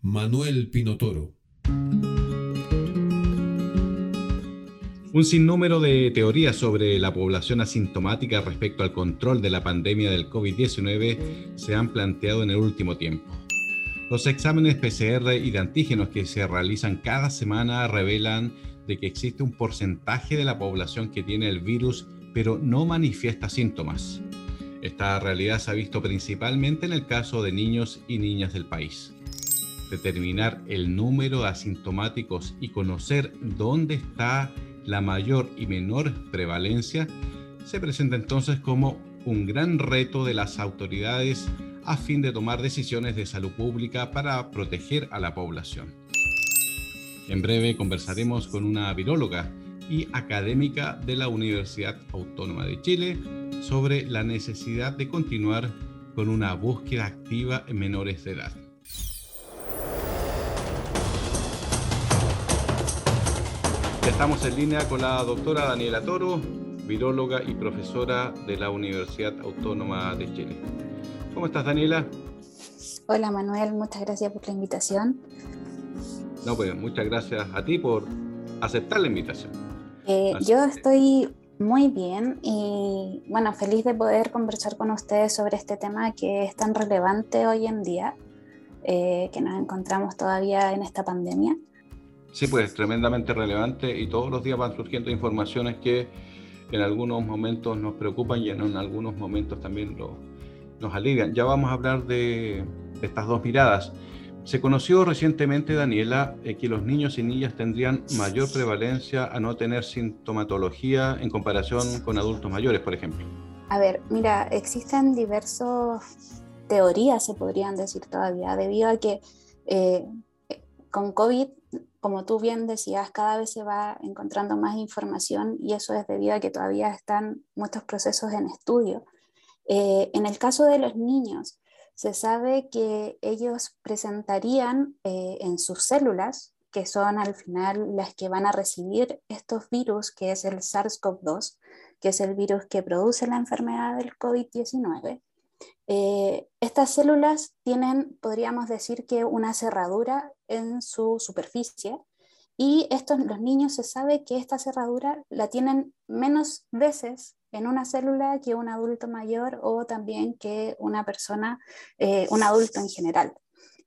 Manuel Pinotoro. Un sinnúmero de teorías sobre la población asintomática respecto al control de la pandemia del COVID-19 se han planteado en el último tiempo. Los exámenes PCR y de antígenos que se realizan cada semana revelan de que existe un porcentaje de la población que tiene el virus pero no manifiesta síntomas. Esta realidad se ha visto principalmente en el caso de niños y niñas del país determinar el número de asintomáticos y conocer dónde está la mayor y menor prevalencia, se presenta entonces como un gran reto de las autoridades a fin de tomar decisiones de salud pública para proteger a la población. En breve conversaremos con una viróloga y académica de la Universidad Autónoma de Chile sobre la necesidad de continuar con una búsqueda activa en menores de edad. Estamos en línea con la doctora Daniela Toro, viróloga y profesora de la Universidad Autónoma de Chile. ¿Cómo estás, Daniela? Hola, Manuel, muchas gracias por la invitación. No, pues muchas gracias a ti por aceptar la invitación. Eh, yo estoy muy bien y bueno, feliz de poder conversar con ustedes sobre este tema que es tan relevante hoy en día, eh, que nos encontramos todavía en esta pandemia. Sí, pues tremendamente relevante y todos los días van surgiendo informaciones que en algunos momentos nos preocupan y en algunos momentos también nos alivian. Ya vamos a hablar de estas dos miradas. Se conoció recientemente, Daniela, eh, que los niños y niñas tendrían mayor prevalencia a no tener sintomatología en comparación con adultos mayores, por ejemplo. A ver, mira, existen diversas teorías, se podrían decir todavía, debido a que eh, con COVID como tú bien decías, cada vez se va encontrando más información y eso es debido a que todavía están muchos procesos en estudio. Eh, en el caso de los niños, se sabe que ellos presentarían eh, en sus células, que son al final las que van a recibir estos virus, que es el SARS-CoV-2, que es el virus que produce la enfermedad del COVID-19, eh, estas células tienen, podríamos decir que una cerradura en su superficie y estos, los niños se sabe que esta cerradura la tienen menos veces en una célula que un adulto mayor o también que una persona, eh, un adulto en general.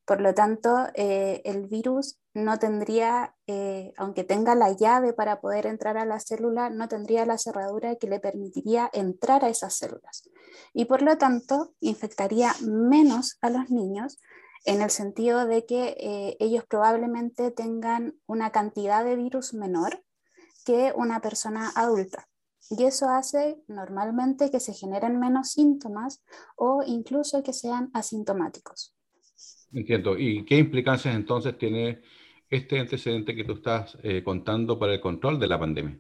Por lo tanto, eh, el virus no tendría, eh, aunque tenga la llave para poder entrar a la célula, no tendría la cerradura que le permitiría entrar a esas células. Y por lo tanto, infectaría menos a los niños en el sentido de que eh, ellos probablemente tengan una cantidad de virus menor que una persona adulta. Y eso hace normalmente que se generen menos síntomas o incluso que sean asintomáticos. Entiendo. ¿Y qué implicancias entonces tiene este antecedente que tú estás eh, contando para el control de la pandemia?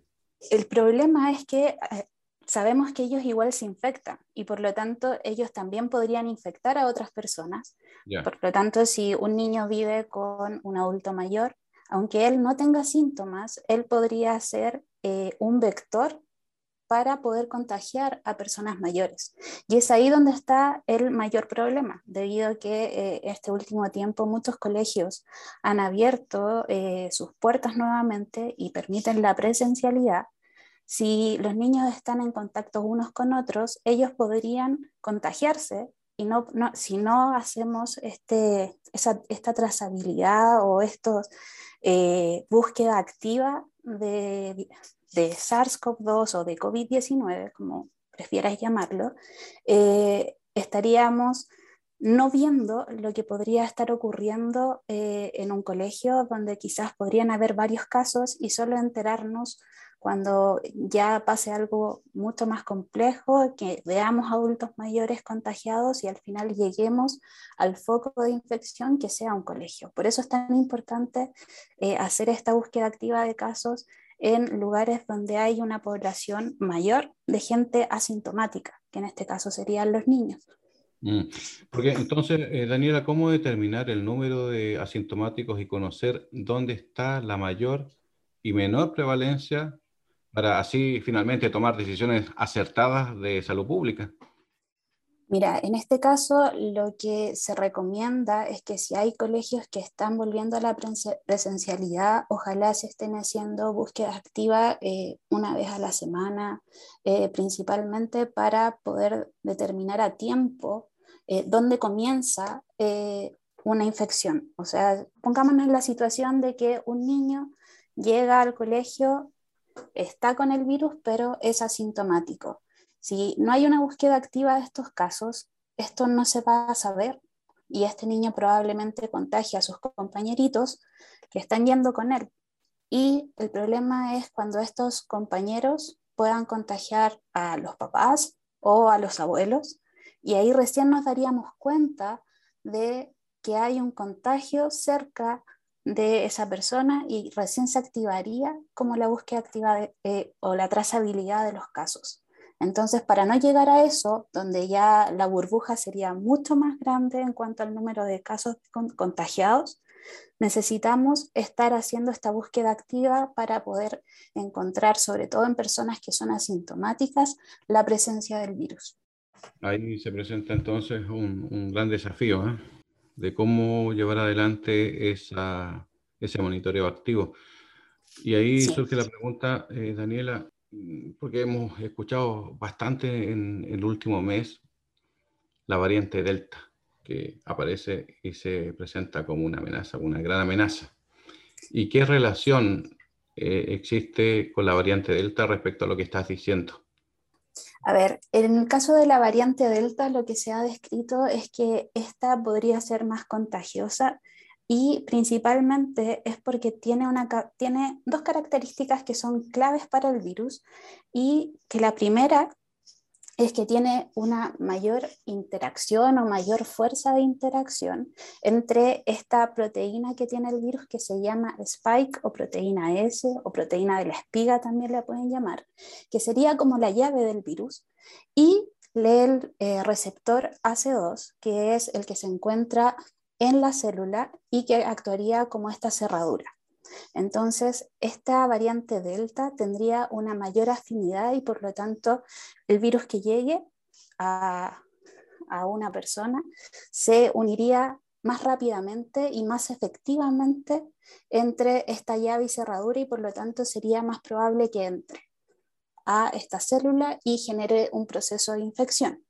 El problema es que eh, sabemos que ellos igual se infectan y por lo tanto ellos también podrían infectar a otras personas. Por lo tanto, si un niño vive con un adulto mayor, aunque él no tenga síntomas, él podría ser eh, un vector para poder contagiar a personas mayores. Y es ahí donde está el mayor problema, debido a que eh, este último tiempo muchos colegios han abierto eh, sus puertas nuevamente y permiten la presencialidad. Si los niños están en contacto unos con otros, ellos podrían contagiarse y no, si no hacemos este, esta trazabilidad o esta eh, búsqueda activa de, de SARS-CoV-2 o de COVID-19, como prefieras llamarlo, eh, estaríamos no viendo lo que podría estar ocurriendo eh, en un colegio donde quizás podrían haber varios casos y solo enterarnos cuando ya pase algo mucho más complejo, que veamos adultos mayores contagiados y al final lleguemos al foco de infección que sea un colegio. Por eso es tan importante eh, hacer esta búsqueda activa de casos en lugares donde hay una población mayor de gente asintomática, que en este caso serían los niños. Mm. Porque entonces, eh, Daniela, ¿cómo determinar el número de asintomáticos y conocer dónde está la mayor y menor prevalencia para así finalmente tomar decisiones acertadas de salud pública? Mira, en este caso lo que se recomienda es que si hay colegios que están volviendo a la presencialidad, ojalá se estén haciendo búsquedas activas eh, una vez a la semana, eh, principalmente para poder determinar a tiempo eh, dónde comienza una infección. O sea, pongámonos en la situación de que un niño llega al colegio está con el virus, pero es asintomático. Si no hay una búsqueda activa de estos casos, esto no se va a saber y este niño probablemente contagia a sus compañeritos que están yendo con él. Y el problema es cuando estos compañeros puedan contagiar a los papás o a los abuelos y ahí recién nos daríamos cuenta de que hay un contagio cerca de esa persona y recién se activaría como la búsqueda activa eh, o la trazabilidad de los casos. Entonces, para no llegar a eso, donde ya la burbuja sería mucho más grande en cuanto al número de casos contagiados, necesitamos estar haciendo esta búsqueda activa para poder encontrar, sobre todo en personas que son asintomáticas, la presencia del virus. Ahí se presenta entonces un, un gran desafío. ¿eh? de cómo llevar adelante esa, ese monitoreo activo. Y ahí surge la pregunta, eh, Daniela, porque hemos escuchado bastante en el último mes la variante Delta, que aparece y se presenta como una amenaza, una gran amenaza. ¿Y qué relación eh, existe con la variante Delta respecto a lo que estás diciendo? A ver, en el caso de la variante Delta, lo que se ha descrito es que esta podría ser más contagiosa y principalmente es porque tiene, una, tiene dos características que son claves para el virus y que la primera es que tiene una mayor interacción o mayor fuerza de interacción entre esta proteína que tiene el virus que se llama spike o proteína S o proteína de la espiga también la pueden llamar, que sería como la llave del virus, y el eh, receptor AC2, que es el que se encuentra en la célula y que actuaría como esta cerradura. Entonces, esta variante Delta tendría una mayor afinidad y por lo tanto el virus que llegue a, una persona se uniría más rápidamente y más efectivamente entre esta llave y cerradura y por lo tanto sería más probable que entre a esta célula y genere un proceso de infección.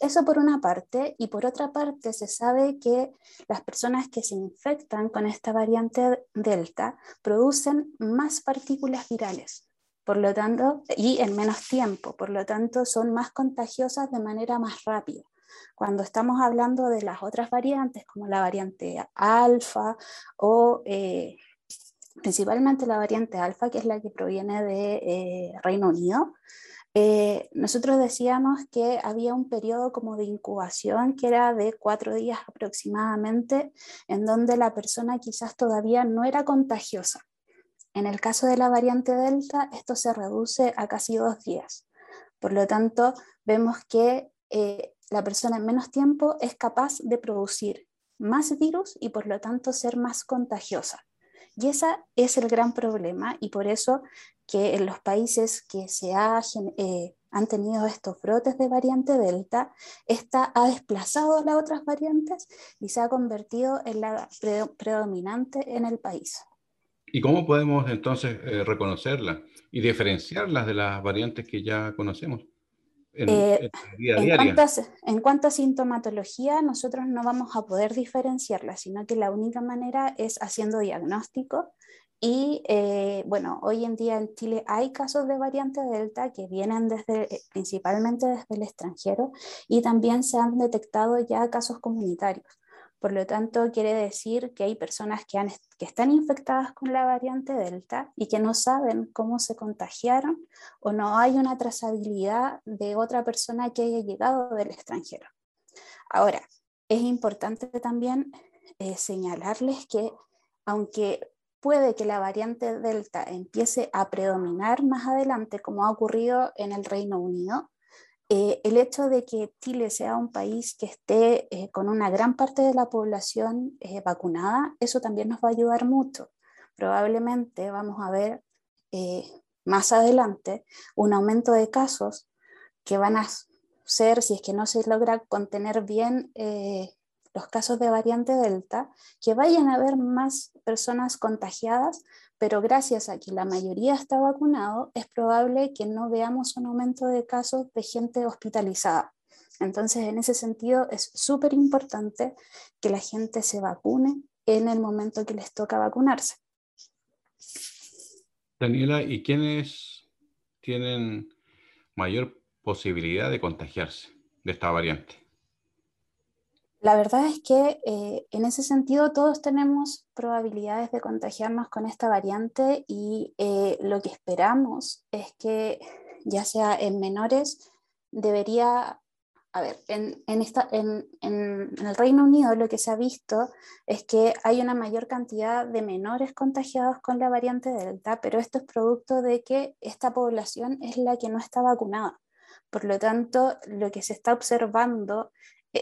Eso por una parte, y por otra parte se sabe que las personas que se infectan con esta variante Delta producen más partículas virales, por lo tanto, y en menos tiempo, por lo tanto son más contagiosas de manera más rápida. Cuando estamos hablando de las otras variantes, como la variante alfa o eh, principalmente la variante alfa, que es la que proviene de eh, Reino Unido, eh, nosotros decíamos que había un periodo como de incubación que era de cuatro días aproximadamente, en donde la persona quizás todavía no era contagiosa. En el caso de la variante Delta, esto se reduce a casi dos días. Por lo tanto, vemos que eh, la persona en menos tiempo es capaz de producir más virus y por lo tanto ser más contagiosa. Y ese es el gran problema y por eso que en los países que se eh, han tenido estos brotes de variante Delta, esta ha desplazado a las otras variantes y se ha convertido en la predominante en el país. ¿Y cómo podemos entonces eh, reconocerla y diferenciarlas de las variantes que ya conocemos? Eh, en, cuanto a, sintomatología, nosotros no vamos a poder diferenciarla, sino que la única manera es haciendo diagnóstico. Y eh, bueno, hoy en día en Chile hay casos de variante Delta que vienen desde, eh, principalmente desde el extranjero y también se han detectado ya casos comunitarios. Por lo tanto, quiere decir que hay personas que, están infectadas con la variante Delta y que no saben cómo se contagiaron o no hay una trazabilidad de otra persona que haya llegado del extranjero. Ahora, es importante también eh, señalarles que aunque puede que la variante Delta empiece a predominar más adelante, como ha ocurrido en el Reino Unido, eh, el hecho de que Chile sea un país que esté eh, con una gran parte de la población eh, vacunada, eso también nos va a ayudar mucho. Probablemente vamos a ver más adelante un aumento de casos que van a ser, si es que no se logra contener bien los casos de variante Delta, que vayan a haber más personas contagiadas, pero gracias a que la mayoría está vacunado, es probable que no veamos un aumento de casos de gente hospitalizada. Entonces, en ese sentido, es súper importante que la gente se vacune en el momento que les toca vacunarse. Daniela, ¿y quiénes tienen mayor posibilidad de contagiarse de esta variante? La verdad es que eh, en ese sentido todos tenemos probabilidades de contagiarnos con esta variante y eh, lo que esperamos es que ya sea en menores, debería, a ver, en, esta, en, el Reino Unido lo que se ha visto es que hay una mayor cantidad de menores contagiados con la variante Delta, pero esto es producto de que esta población es la que no está vacunada. Por lo tanto, lo que se está observando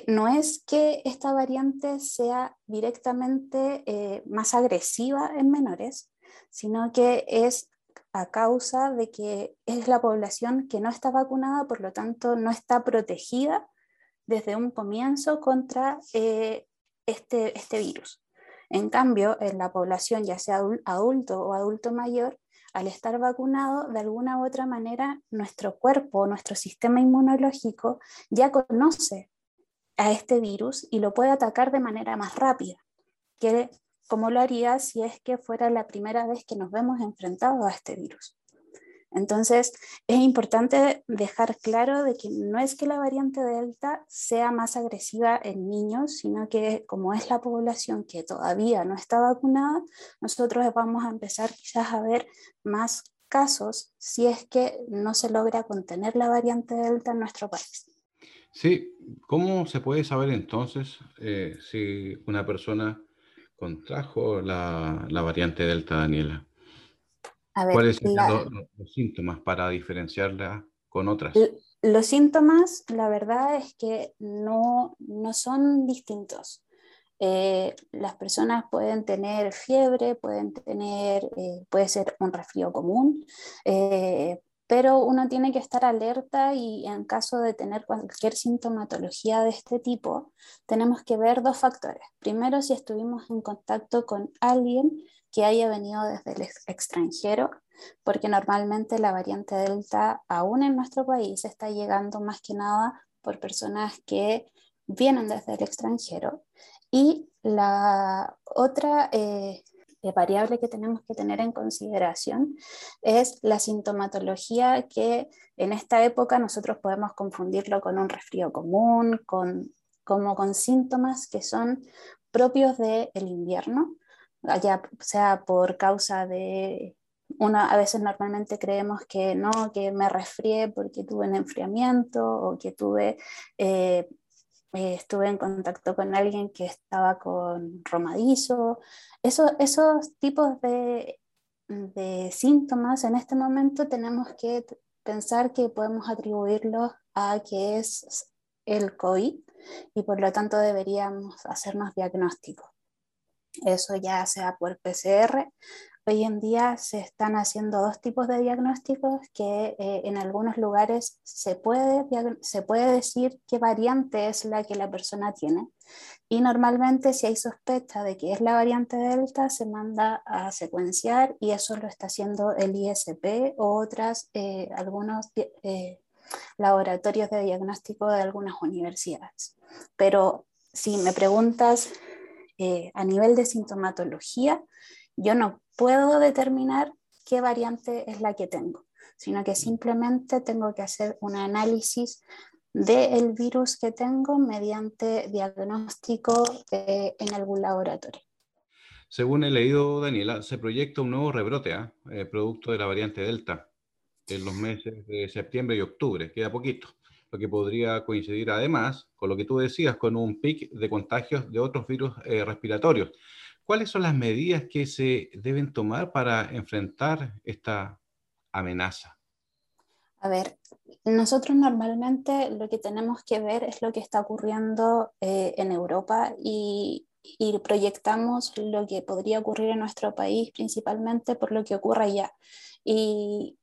no es que esta variante sea directamente eh, más agresiva en menores, sino que es a causa de que es la población que no está vacunada, por lo tanto no está protegida desde un comienzo contra eh, este, este virus. En cambio, en la población, ya sea adulto o adulto mayor, al estar vacunado, de alguna u otra manera, nuestro cuerpo, nuestro sistema inmunológico ya conoce a este virus y lo puede atacar de manera más rápida, que como lo haría si es que fuera la primera vez que nos vemos enfrentados a este virus. Entonces, es importante dejar claro de que no es que la variante Delta sea más agresiva en niños, sino que como es la población que todavía no está vacunada, nosotros vamos a empezar quizás a ver más casos si es que no se logra contener la variante Delta en nuestro país. Sí, ¿cómo se puede saber entonces eh, si una persona contrajo la, variante Delta, Daniela? ¿Cuáles son los, síntomas para diferenciarla con otras? Los síntomas, la verdad es que no, son distintos. Eh, las personas pueden tener fiebre, pueden tener, eh, puede ser un resfrío común, pero uno tiene que estar alerta y en caso de tener cualquier sintomatología de este tipo, tenemos que ver dos factores. Primero, si estuvimos en contacto con alguien que haya venido desde el extranjero, porque normalmente la variante Delta, aún en nuestro país, está llegando más que nada por personas que vienen desde el extranjero. Y la otra eh, variable que tenemos que tener en consideración es la sintomatología que en esta época nosotros podemos confundirlo con un resfrío común, con, como con síntomas que son propios del invierno, ya sea por causa de una, a veces normalmente creemos que no, que me resfrié porque tuve un enfriamiento o que tuve eh, eh, estuve en contacto con alguien que estaba con romadizo. Eso, esos tipos de, de, síntomas en este momento tenemos que pensar que podemos atribuirlos a que es el COVID y por lo tanto deberíamos hacernos diagnóstico. Eso ya sea por PCR Hoy en día se están haciendo dos tipos de diagnósticos que eh, en algunos lugares se puede, se puede decir qué variante es la que la persona tiene. Y normalmente si hay sospecha de que es la variante Delta, se manda a secuenciar y eso lo está haciendo el ISP o otras, eh, algunos eh, laboratorios de diagnóstico de algunas universidades. Pero si me preguntas a nivel de sintomatología, yo no puedo determinar qué variante es la que tengo, sino que simplemente tengo que hacer un análisis del virus que tengo mediante diagnóstico eh, en algún laboratorio. Según he leído, Daniela, se proyecta un nuevo rebrote, ¿ah? eh, producto de la variante Delta, en los meses de septiembre y octubre, queda poquito, lo que podría coincidir además con lo que tú decías, con un pic de contagios de otros virus eh, respiratorios. ¿Cuáles son las medidas que se deben tomar para enfrentar esta amenaza? A ver, nosotros normalmente lo que tenemos que ver es lo que está ocurriendo eh, en Europa y, proyectamos lo que podría ocurrir en nuestro país principalmente por lo que ocurre allá. Y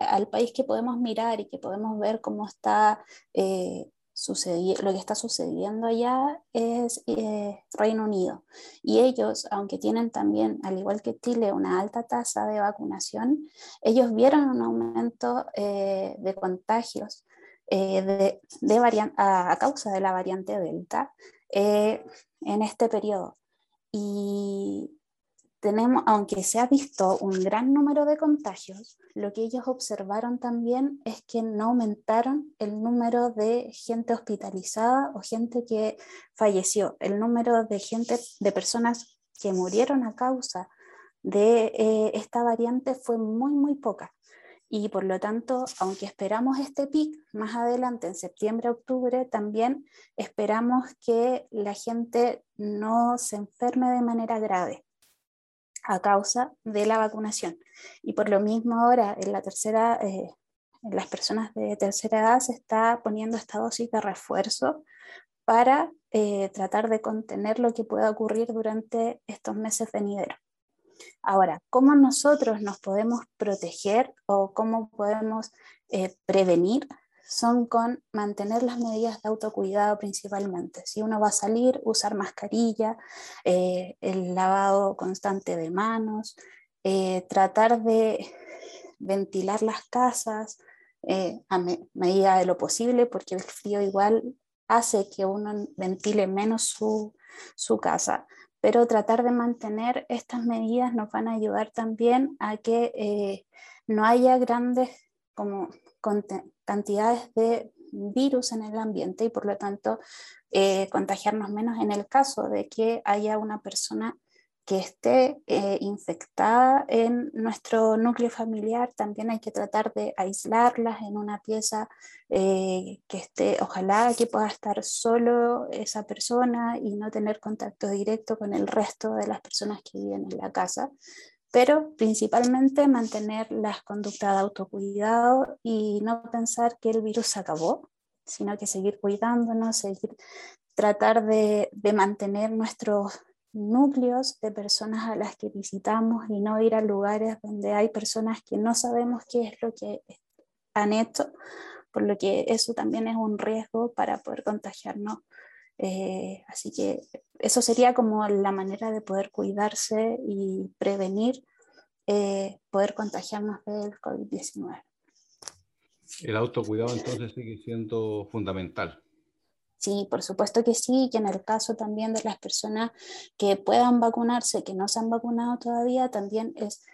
al país que podemos mirar y que podemos ver cómo está eh, lo que está sucediendo allá es eh, Reino Unido. Y ellos, aunque tienen también, al igual que Chile, una alta tasa de vacunación, ellos vieron un aumento eh, de contagios eh, de, de a, a, causa de la variante Delta en este periodo. Y aunque se ha visto un gran número de contagios, lo que ellos observaron también es que no aumentaron el número de gente hospitalizada o gente que falleció. El número de gente, de personas que murieron a causa de eh, esta variante fue muy, muy poca. Y por lo tanto, aunque esperamos este pic más adelante, en septiembre, octubre, también esperamos que la gente no se enferme de manera grave a causa de la vacunación. Y por lo mismo ahora en la tercera, eh, en las personas de tercera edad se está poniendo esta dosis de refuerzo para eh, tratar de contener lo que pueda ocurrir durante estos meses venideros. Ahora, ¿cómo nosotros nos podemos proteger o cómo podemos eh, prevenir son con mantener las medidas de autocuidado principalmente. Si uno va a salir, usar mascarilla, eh, el lavado constante de manos, eh, tratar de ventilar las casas eh, a medida de lo posible, porque el frío igual hace que uno ventile menos su, su casa. Pero tratar de mantener estas medidas nos van a ayudar también a que no haya grandes como cantidades de virus en el ambiente y por lo tanto eh, contagiarnos menos en el caso de que haya una persona que esté eh, infectada en nuestro núcleo familiar, también hay que tratar de aislarlas en una pieza eh, que esté, ojalá que pueda estar solo esa persona y no tener contacto directo con el resto de las personas que viven en la casa pero principalmente mantener las conductas de autocuidado y no pensar que el virus se acabó, sino que seguir cuidándonos, seguir tratar de, de mantener nuestros núcleos de personas a las que visitamos y no ir a lugares donde hay personas que no sabemos qué es lo que han hecho, por lo que eso también es un riesgo para poder contagiarnos. Eh, así que eso sería como la manera de poder cuidarse y prevenir eh, poder contagiarnos del COVID-19. El autocuidado entonces sigue siendo fundamental. Sí, por supuesto que sí, y en el caso también de las personas que puedan vacunarse, que no se han vacunado todavía, también es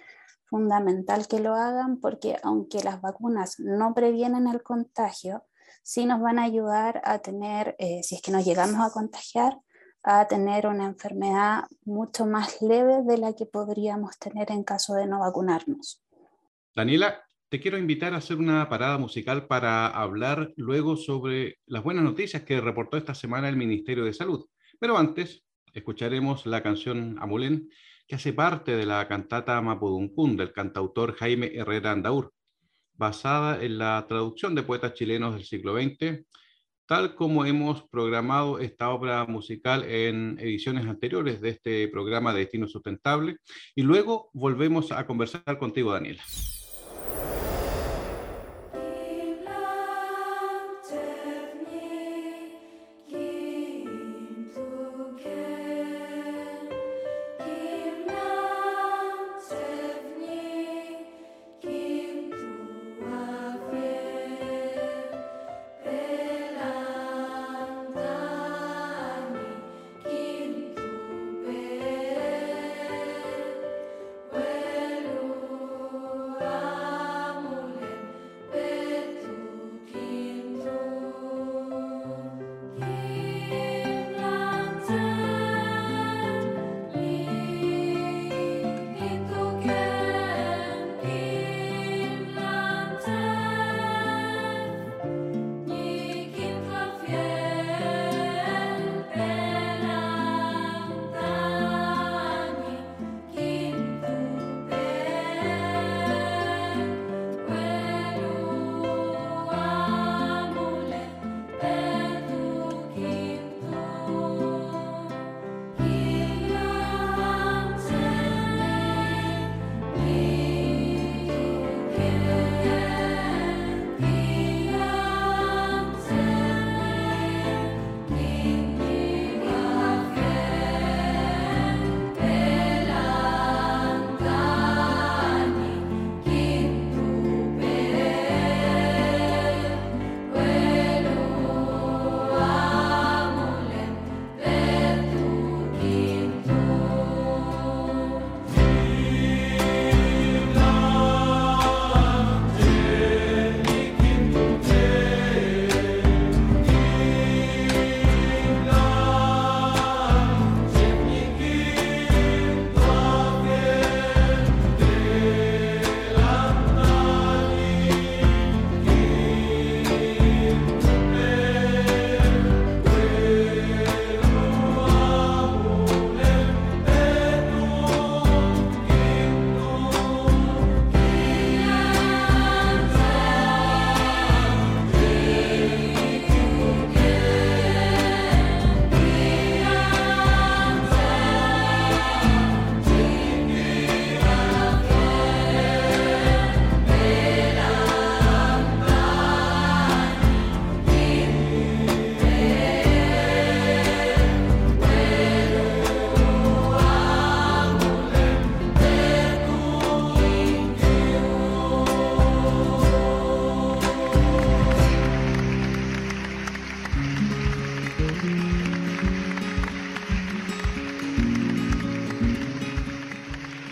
fundamental que lo hagan porque aunque las vacunas no previenen el contagio, sí nos van a ayudar a tener, eh, si es que nos llegamos a contagiar, a tener una enfermedad mucho más leve de la que podríamos tener en caso de no vacunarnos. Daniela, te quiero invitar a hacer una parada musical para hablar luego sobre las buenas noticias que reportó esta semana el Ministerio de Salud. Pero antes, escucharemos la canción Amulén, que hace parte de la cantata Mapuduncún del cantautor Jaime Herrera Andaur, basada en la traducción de poetas chilenos del siglo XX tal como hemos programado esta obra musical en ediciones anteriores de este programa de Destino Sustentable. Y luego volvemos a conversar contigo, Daniela.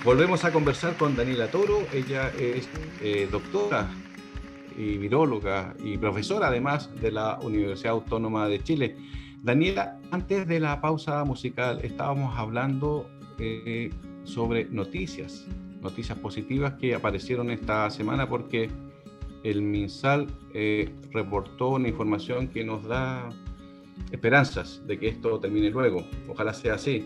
Volvemos a conversar con Daniela Toro. Ella es eh, doctora y viróloga y profesora además de la Universidad Autónoma de Chile. Daniela, antes de la pausa musical estábamos hablando eh, sobre noticias, noticias positivas que aparecieron esta semana porque el MinSal eh, reportó una información que nos da esperanzas de que esto termine luego. Ojalá sea así,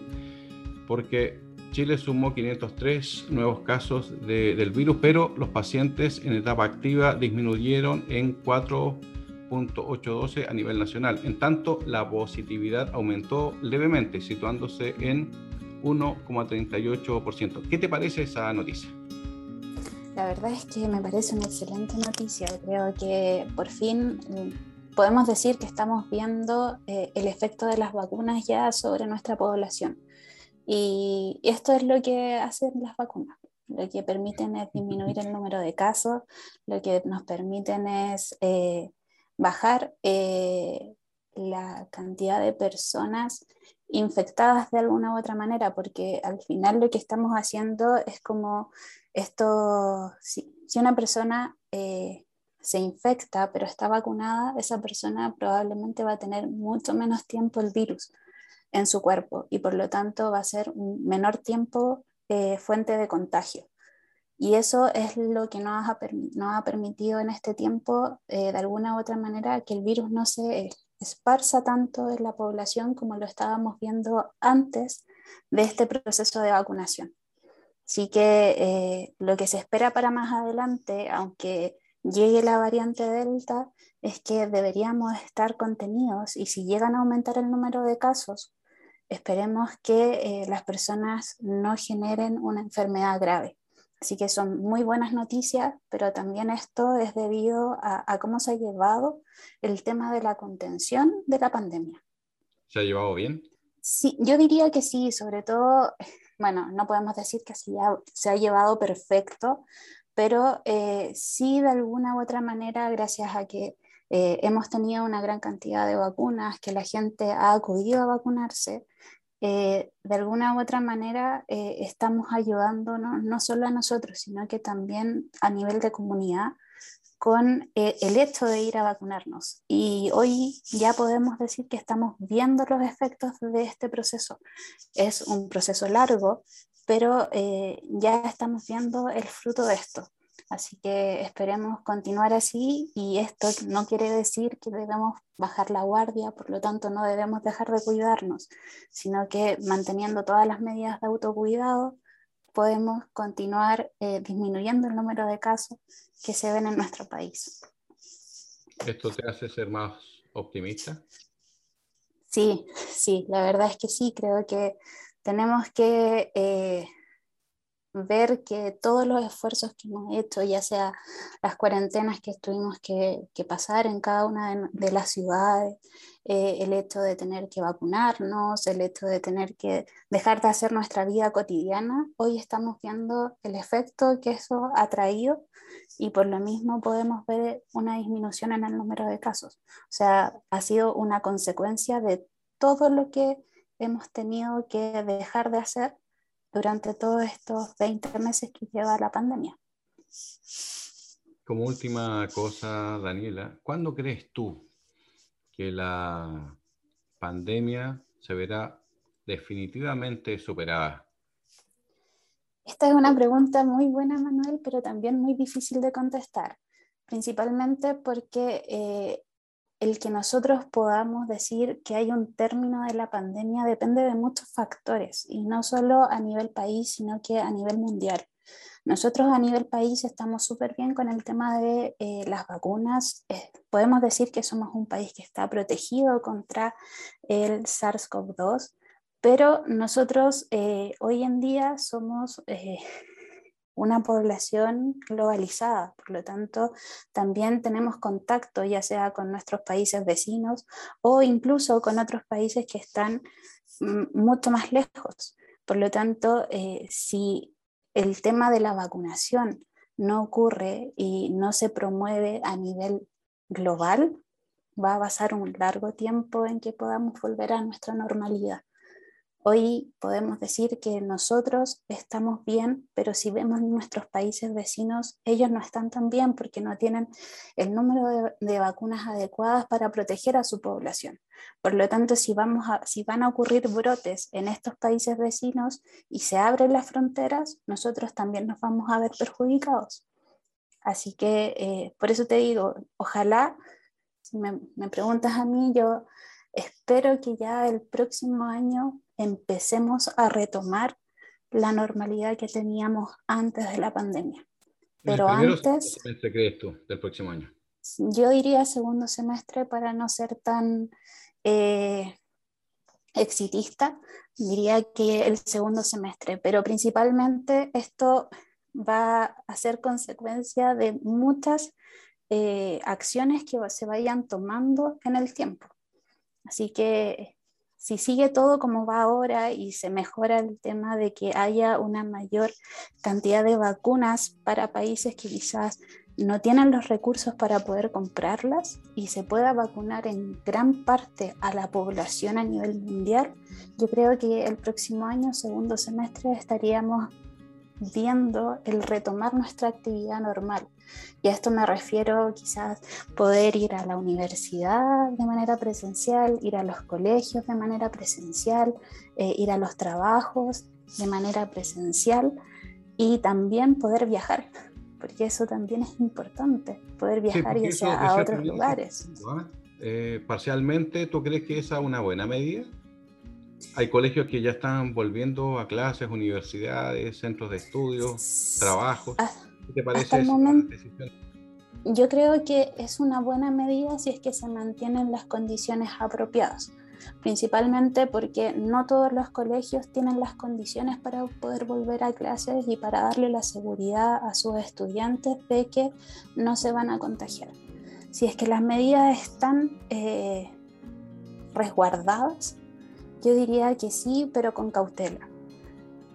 porque Chile sumó 503 nuevos casos del virus, pero los pacientes en etapa activa disminuyeron en 4.812 a nivel nacional. En tanto, la positividad aumentó levemente, situándose en 1,38%. ¿Qué te parece esa noticia? La verdad es que me parece una excelente noticia. Creo que por fin podemos decir que estamos viendo eh, el efecto de las vacunas ya sobre nuestra población. Y esto es lo que hacen las vacunas. Lo que permiten es disminuir el número de casos, lo que nos permiten es eh, bajar eh, la cantidad de personas infectadas de alguna u otra manera, porque al final lo que estamos haciendo es como esto, si, una persona eh, se infecta pero está vacunada, esa persona probablemente va a tener mucho menos tiempo el virus en su cuerpo y por lo tanto va a ser un menor tiempo eh, fuente de contagio. Y eso es lo que nos ha, ha permitido en este tiempo, eh, de alguna u otra manera, que el virus no se esparza tanto en la población como lo estábamos viendo antes de este proceso de vacunación. Así que eh, lo que se espera para más adelante, aunque llegue la variante Delta, es que deberíamos estar contenidos y si llegan a aumentar el número de casos, esperemos que eh, las personas no generen una enfermedad grave. Así que son muy buenas noticias, pero también esto es debido a, cómo se ha llevado el tema de la contención de la pandemia. ¿Se ha llevado bien? Sí, yo diría que sí, sobre todo, bueno, no podemos decir que se ha llevado perfecto, pero eh, sí de alguna u otra manera, gracias a que eh, hemos tenido una gran cantidad de vacunas, que la gente ha acudido a vacunarse, eh, de alguna u otra manera eh, estamos ayudando no solo a nosotros, sino que también a nivel de comunidad con el hecho de ir a vacunarnos. Y hoy ya podemos decir que estamos viendo los efectos de este proceso. Es un proceso largo, pero ya estamos viendo el fruto de esto. Así que esperemos continuar así y esto no quiere decir que debemos bajar la guardia, por lo tanto no debemos dejar de cuidarnos, sino que manteniendo todas las medidas de autocuidado podemos continuar eh, disminuyendo el número de casos que se ven en nuestro país. ¿Esto te hace ser más optimista? Sí, sí, la verdad es que sí, creo que tenemos que... Eh, ver que todos los esfuerzos que hemos hecho, ya sea las cuarentenas que tuvimos que, pasar en cada una de, las ciudades, eh, el hecho de tener que vacunarnos, el hecho de tener que dejar de hacer nuestra vida cotidiana, hoy estamos viendo el efecto que eso ha traído y por lo mismo podemos ver una disminución en el número de casos. O sea, ha sido una consecuencia de todo lo que hemos tenido que dejar de hacer durante todos estos 20 meses que lleva la pandemia. Como última cosa, Daniela, ¿cuándo crees tú que la pandemia se verá definitivamente superada? Esta es una pregunta muy buena, Manuel, pero también muy difícil de contestar, principalmente porque eh, el que nosotros podamos decir que hay un término de la pandemia depende de muchos factores y no solo a nivel país, sino que a nivel mundial. Nosotros a nivel país estamos súper bien con el tema de eh, las vacunas. Eh, podemos decir que somos un país que está protegido contra el SARS-CoV-2, pero nosotros eh, hoy en día somos una población globalizada, por lo tanto, también tenemos contacto ya sea con nuestros países vecinos o incluso con otros países que están mm, mucho más lejos. Por lo tanto, eh, si el tema de la vacunación no ocurre y no se promueve a nivel global, va a pasar un largo tiempo en que podamos volver a nuestra normalidad. Hoy podemos decir que nosotros estamos bien, pero si vemos nuestros países vecinos, ellos no están tan bien porque no tienen el número de, vacunas adecuadas para proteger a su población. Por lo tanto, si, van a ocurrir brotes en estos países vecinos y se abren las fronteras, nosotros también nos vamos a ver perjudicados. Así que eh, por eso te digo, ojalá, si me preguntas a mí, yo espero que ya el próximo año empecemos a retomar la normalidad que teníamos antes de la pandemia. Pero antes... ¿Qué crees tú del próximo año? Yo diría segundo semestre para no ser tan eh, exitista, diría que el segundo semestre, pero principalmente esto va a ser consecuencia de muchas eh, acciones que se vayan tomando en el tiempo. Así que si sigue todo como va ahora y se mejora el tema de que haya una mayor cantidad de vacunas para países que quizás no tienen los recursos para poder comprarlas y se pueda vacunar en gran parte a la población a nivel mundial, yo creo que el próximo año, segundo semestre, estaríamos viendo el retomar nuestra actividad normal. Y a esto me refiero quizás poder ir a la universidad de manera presencial, ir a los colegios de manera presencial, eh, ir a los trabajos de manera presencial y también poder viajar, porque eso también es importante, poder viajar y a otros lugares. Eh, parcialmente, ¿tú crees que esa es una buena medida? Hay colegios que ya están volviendo a clases, universidades, centros de estudios, trabajos. Ah, ¿Qué te parece esa decisión? Yo creo que es una buena medida si es que se mantienen las condiciones apropiadas, principalmente porque no todos los colegios tienen las condiciones para poder volver a clases y para darle la seguridad a sus estudiantes de que no se van a contagiar. Si es que las medidas están eh, resguardadas, yo diría que sí, pero con cautela,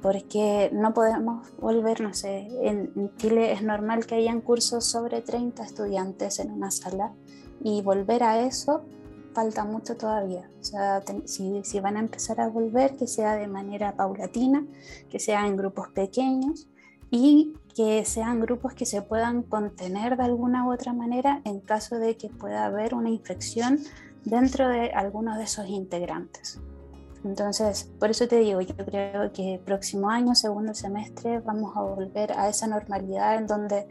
porque no podemos volver, no sé, en Chile es normal que hayan cursos sobre 30 estudiantes en una sala y volver a eso falta mucho todavía. O sea, si, si van a empezar a volver, que sea de manera paulatina, que sea en grupos pequeños y que sean grupos que se puedan contener de alguna u otra manera en caso de que pueda haber una infección dentro de algunos de esos integrantes. Entonces, por eso te digo, yo creo que próximo año, segundo semestre, vamos a volver a esa normalidad en donde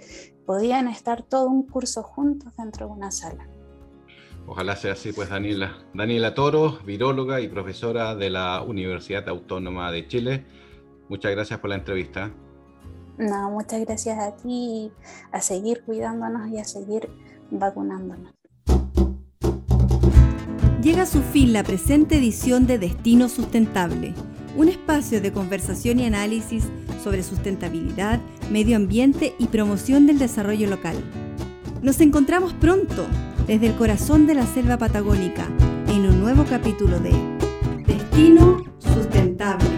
podían estar todo un curso juntos dentro de una sala. Ojalá sea así, pues Daniela. Daniela Toro, viróloga y profesora de la Universidad Autónoma de Chile. Muchas gracias por la entrevista. No, muchas gracias a ti, a seguir cuidándonos y a seguir vacunándonos. Llega a su fin la presente edición de Destino Sustentable, un espacio de conversación y análisis sobre sustentabilidad, medio ambiente y promoción del desarrollo local. Nos encontramos pronto desde el corazón de la selva patagónica en un nuevo capítulo de Destino Sustentable.